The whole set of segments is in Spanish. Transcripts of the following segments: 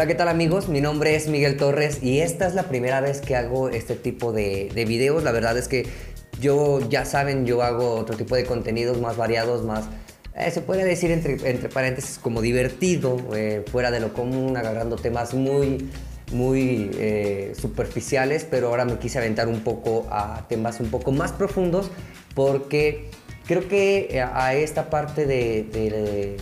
Hola, ¿qué tal amigos? Mi nombre es Miguel Torres y esta es la primera vez que hago este tipo de, videos. La verdad es que yo, ya saben, yo hago otro tipo de contenidos más variados, más, eh, se puede decir entre, entre paréntesis, como divertido, eh, fuera de lo común, agarrando temas muy, muy eh, superficiales, pero ahora me quise aventar un poco a temas un poco más profundos porque creo que a esta parte de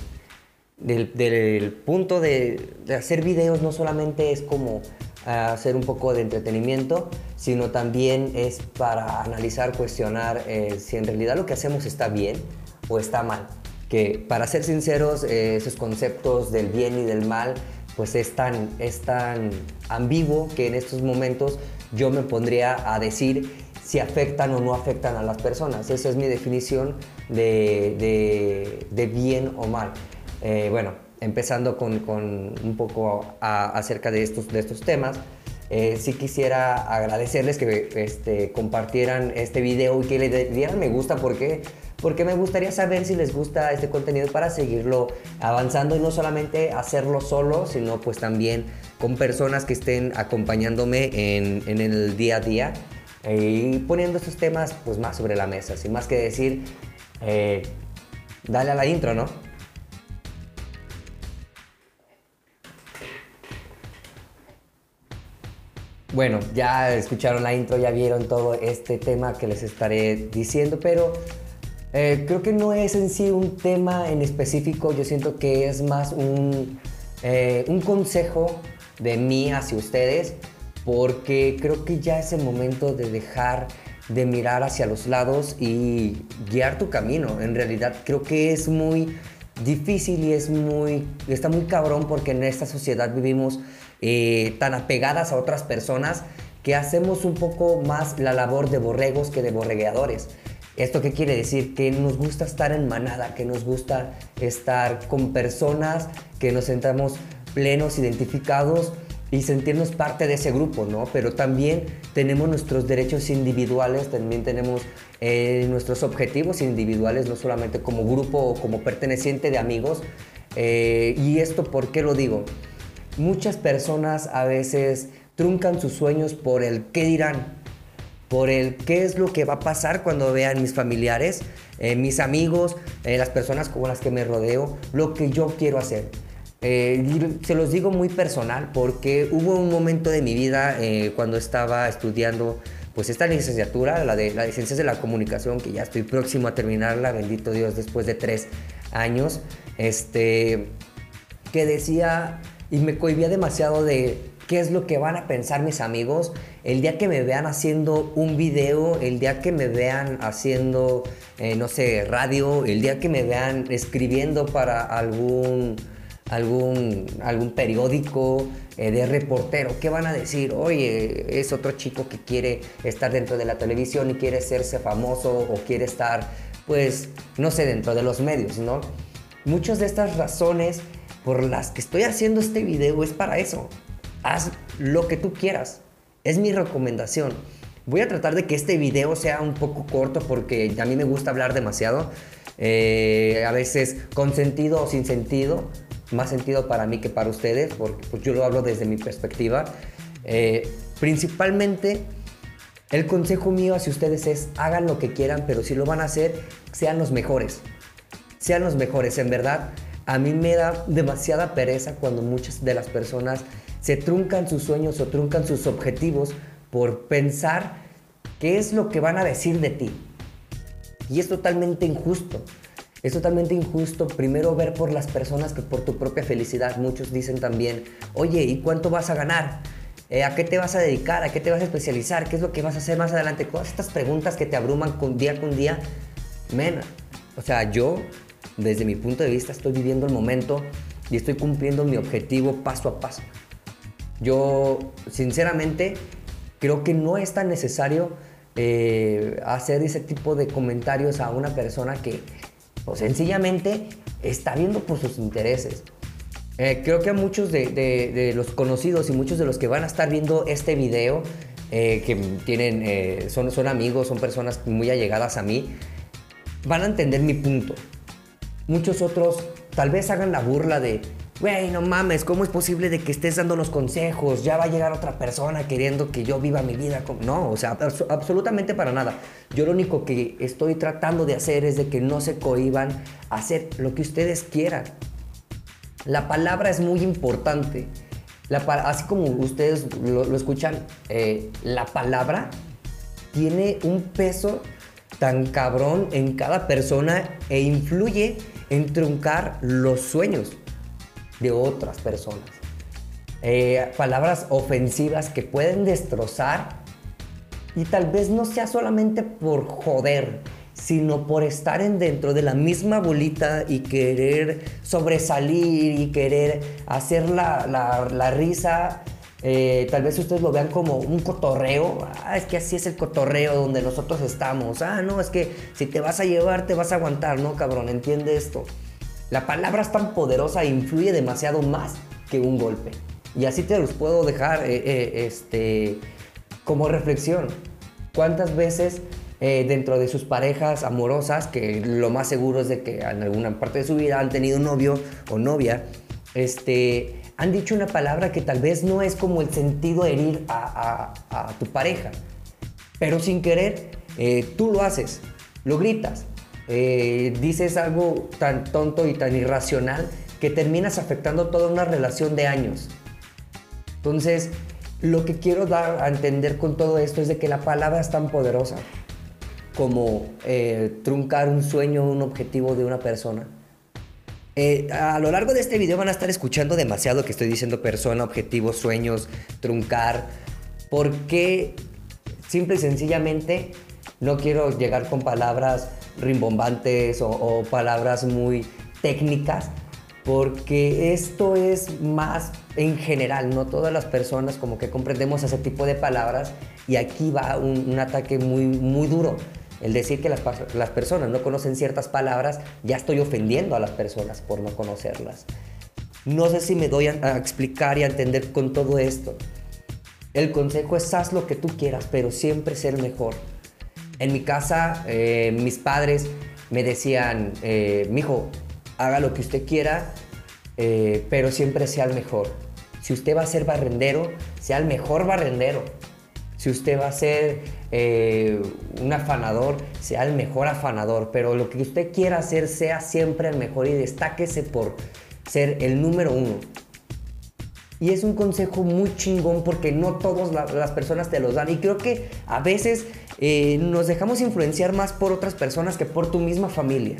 del, punto de, hacer videos no solamente es como ah, hacer un poco de entretenimiento, sino también es para analizar, cuestionar eh, si en realidad lo que hacemos está bien o está mal. Que para ser sinceros, eh, esos conceptos del bien y del mal, pues es tan, es tan ambiguo que en estos momentos yo me pondría a decir si afectan o no afectan a las personas. Esa es mi definición de, de bien o mal. Eh, bueno, empezando con, un poco acerca de estos, temas, eh, sí quisiera agradecerles que este, compartieran este video y que le dieran me gusta porque porque me gustaría saber si les gusta este contenido para seguirlo avanzando y no solamente hacerlo solo, sino pues también con personas que estén acompañándome en, el día a día eh, y poniendo estos temas pues más sobre la mesa. Sin más que decir, dale a la intro, ¿no? Bueno, ya escucharon la intro, ya vieron todo este tema que les estaré diciendo, pero eh, creo que no es en sí un tema en específico, yo siento que es más un, eh, un consejo de mí hacia ustedes, porque creo que ya es el momento de dejar de mirar hacia los lados y guiar tu camino. En realidad creo que es muy difícil y es muy, está muy cabrón porque en esta sociedad vivimos eh, tan apegadas a otras personas que hacemos un poco más la labor de borregos que de borregueadores. ¿Esto qué quiere decir? Que nos gusta estar en manada, que nos gusta estar con personas, que nos sentamos plenos, identificados y sentirnos parte de ese grupo, ¿no? Pero también tenemos nuestros derechos individuales, también tenemos eh, nuestros objetivos individuales, no solamente como grupo o como perteneciente de amigos. Eh, ¿Y esto por qué lo digo? Muchas personas a veces truncan sus sueños por el qué dirán, por el qué es lo que va a pasar cuando vean mis familiares, eh, mis amigos, eh, las personas con las que me rodeo, lo que yo quiero hacer. Eh, se los digo muy personal porque hubo un momento de mi vida cuando estaba estudiando pues esta licenciatura, la de la Ciencias de la Comunicación, que ya estoy próximo a terminarla, bendito Dios, después de tres años, este, que decía y me cohibía demasiado de qué es lo que van a pensar mis amigos el día que me vean haciendo un video, el día que me vean haciendo, eh, no sé, radio, el día que me vean escribiendo para algún, algún, algún periódico eh, de reportero. ¿Qué van a decir? Oye, es otro chico que quiere estar dentro de la televisión y quiere hacerse famoso o quiere estar, pues, no sé, dentro de los medios, ¿no? Muchas de estas razones por las que estoy haciendo este video es para eso. Haz lo que tú quieras. Es mi recomendación. Voy a tratar de que este video sea un poco corto porque a mí me gusta hablar demasiado. Eh, a veces con sentido o sin sentido. Más sentido para mí que para ustedes, porque pues, yo lo hablo desde mi perspectiva. Eh, principalmente, el consejo mío hacia ustedes es hagan lo que quieran, pero si lo van a hacer, sean los mejores. Sean los mejores, en verdad a mí me da demasiada pereza cuando muchas de las personas se truncan sus sueños o truncan sus objetivos por pensar qué es lo que van a decir de ti. Y es totalmente injusto. Es totalmente injusto primero ver por las personas que por tu propia felicidad. Muchos dicen también, oye, ¿y cuánto vas a ganar? Eh, ¿A qué te vas a dedicar? ¿A qué te vas a especializar? ¿Qué es lo que vas a hacer más adelante? Todas estas preguntas que te abruman con día con día. Men, o sea, yo desde mi punto de vista estoy viviendo el momento y estoy cumpliendo mi objetivo paso a paso. Yo, sinceramente, creo que no es tan necesario eh, hacer ese tipo de comentarios a una persona que pues, sencillamente está viendo por sus intereses. Eh, creo que a muchos de, los conocidos y muchos de los que van a estar viendo este video, eh, que tienen, son, son amigos, son personas muy allegadas a mí, van a entender mi punto. Muchos otros tal vez hagan la burla de, güey, no mames, ¿cómo es posible de que estés dando los consejos? Ya va a llegar otra persona queriendo que yo viva mi vida. No, o sea, absolutamente para nada. Yo lo único que estoy tratando de hacer es de que no se cohiban a hacer lo que ustedes quieran. La palabra es muy importante. así como ustedes lo, escuchan, eh, la palabra tiene un peso tan cabrón en cada persona e influye en truncar los sueños de otras personas. Eh, palabras ofensivas que pueden destrozar y tal vez no sea solamente por joder, sino por estar en dentro de la misma bolita y querer sobresalir y querer hacer la, la, risa. Eh, tal vez ustedes lo vean como un cotorreo. Ah, es que así es el cotorreo donde nosotros estamos. Ah, no, es que si te vas a llevar, te vas a aguantar. No, cabrón, entiende esto. La palabra es tan poderosa e influye demasiado más que un golpe. Y así te los puedo dejar eh, eh, este, como reflexión. ¿Cuántas veces dentro de sus parejas amorosas, que lo más seguro es de que en alguna parte de su vida han tenido novio o novia, este, han dicho una palabra que tal vez no es como el sentido de herir a, tu pareja, pero sin querer tú lo haces, lo gritas, eh, dices algo tan tonto y tan irracional que terminas afectando toda una relación de años. Entonces, lo que quiero dar a entender con todo esto es de que la palabra es tan poderosa como eh, truncar un sueño, un objetivo de una persona. Eh, a lo largo de este video van a estar escuchando demasiado que estoy diciendo persona, objetivo, sueños, truncar, porque simple y sencillamente no quiero llegar con palabras rimbombantes o, palabras muy técnicas, porque esto es más en general, no todas las personas como que comprendemos ese tipo de palabras y aquí va un, ataque muy, muy duro. El decir que las, personas no conocen ciertas palabras, ya estoy ofendiendo a las personas por no conocerlas. No sé si me doy a, a explicar y a entender con todo esto. El consejo es haz lo que tú quieras, pero siempre ser mejor. En mi casa, eh, mis padres me decían, eh, mijo, haga lo que usted quiera, eh, pero siempre sea el mejor. Si usted va a ser barrendero, sea el mejor barrendero. Si usted va a ser un afanador, sea el mejor afanador. Pero lo que usted quiera hacer, sea siempre el mejor y destáquese por ser el número uno. Y es un consejo muy chingón porque no todas las personas te los dan. Y creo que a veces eh, nos dejamos influenciar más por otras personas que por tu misma familia.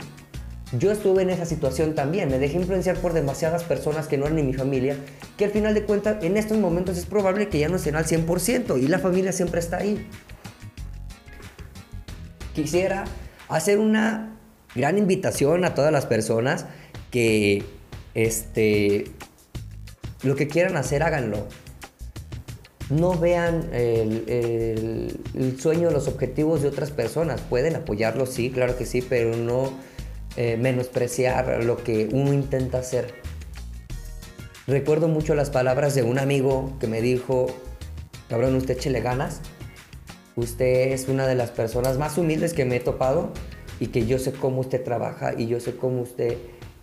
Yo estuve en esa situación también, me dejé influenciar por demasiadas personas que no eran ni mi familia, que al final de cuentas en estos momentos es probable que ya no estén al 100% y la familia siempre está ahí. Quisiera hacer una gran invitación a todas las personas que este, lo que quieran hacer, háganlo no vean el, sueño, los objetivos de otras personas. Pueden apoyarlos, sí, claro que sí, pero no eh, menospreciar lo que uno intenta hacer. Recuerdo mucho las palabras de un amigo que me dijo, cabrón, usted échele ganas. Usted es una de las personas más humildes que me he topado y que yo sé cómo usted trabaja y yo sé cómo usted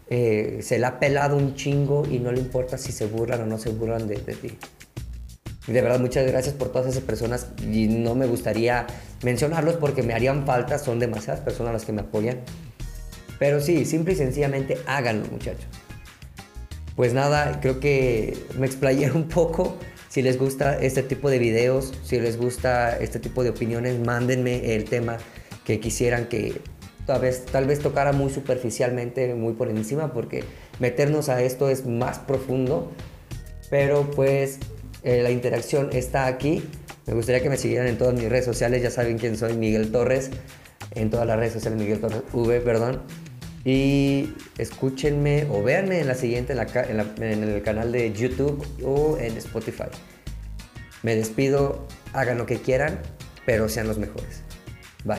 eh, se le ha pelado un chingo y no le importa si se burlan o no se burlan de ti. Y de verdad, muchas gracias por todas esas personas y no me gustaría mencionarlos porque me harían falta, son demasiadas personas las que me apoyan. Pero sí, simple y sencillamente háganlo, muchachos. Pues nada, creo que me explayé un poco. Si les gusta este tipo de videos, si les gusta este tipo de opiniones, mándenme el tema que quisieran que tal vez, tal vez tocara muy superficialmente, muy por encima, porque meternos a esto es más profundo. Pero pues eh, la interacción está aquí. Me gustaría que me siguieran en todas mis redes sociales, ya saben quién soy, Miguel Torres, en todas las redes sociales, Miguel V, perdón. Y escúchenme o véanme en la siguiente en, el canal de YouTube o en Spotify. Me despido, hagan lo que quieran, pero sean los mejores.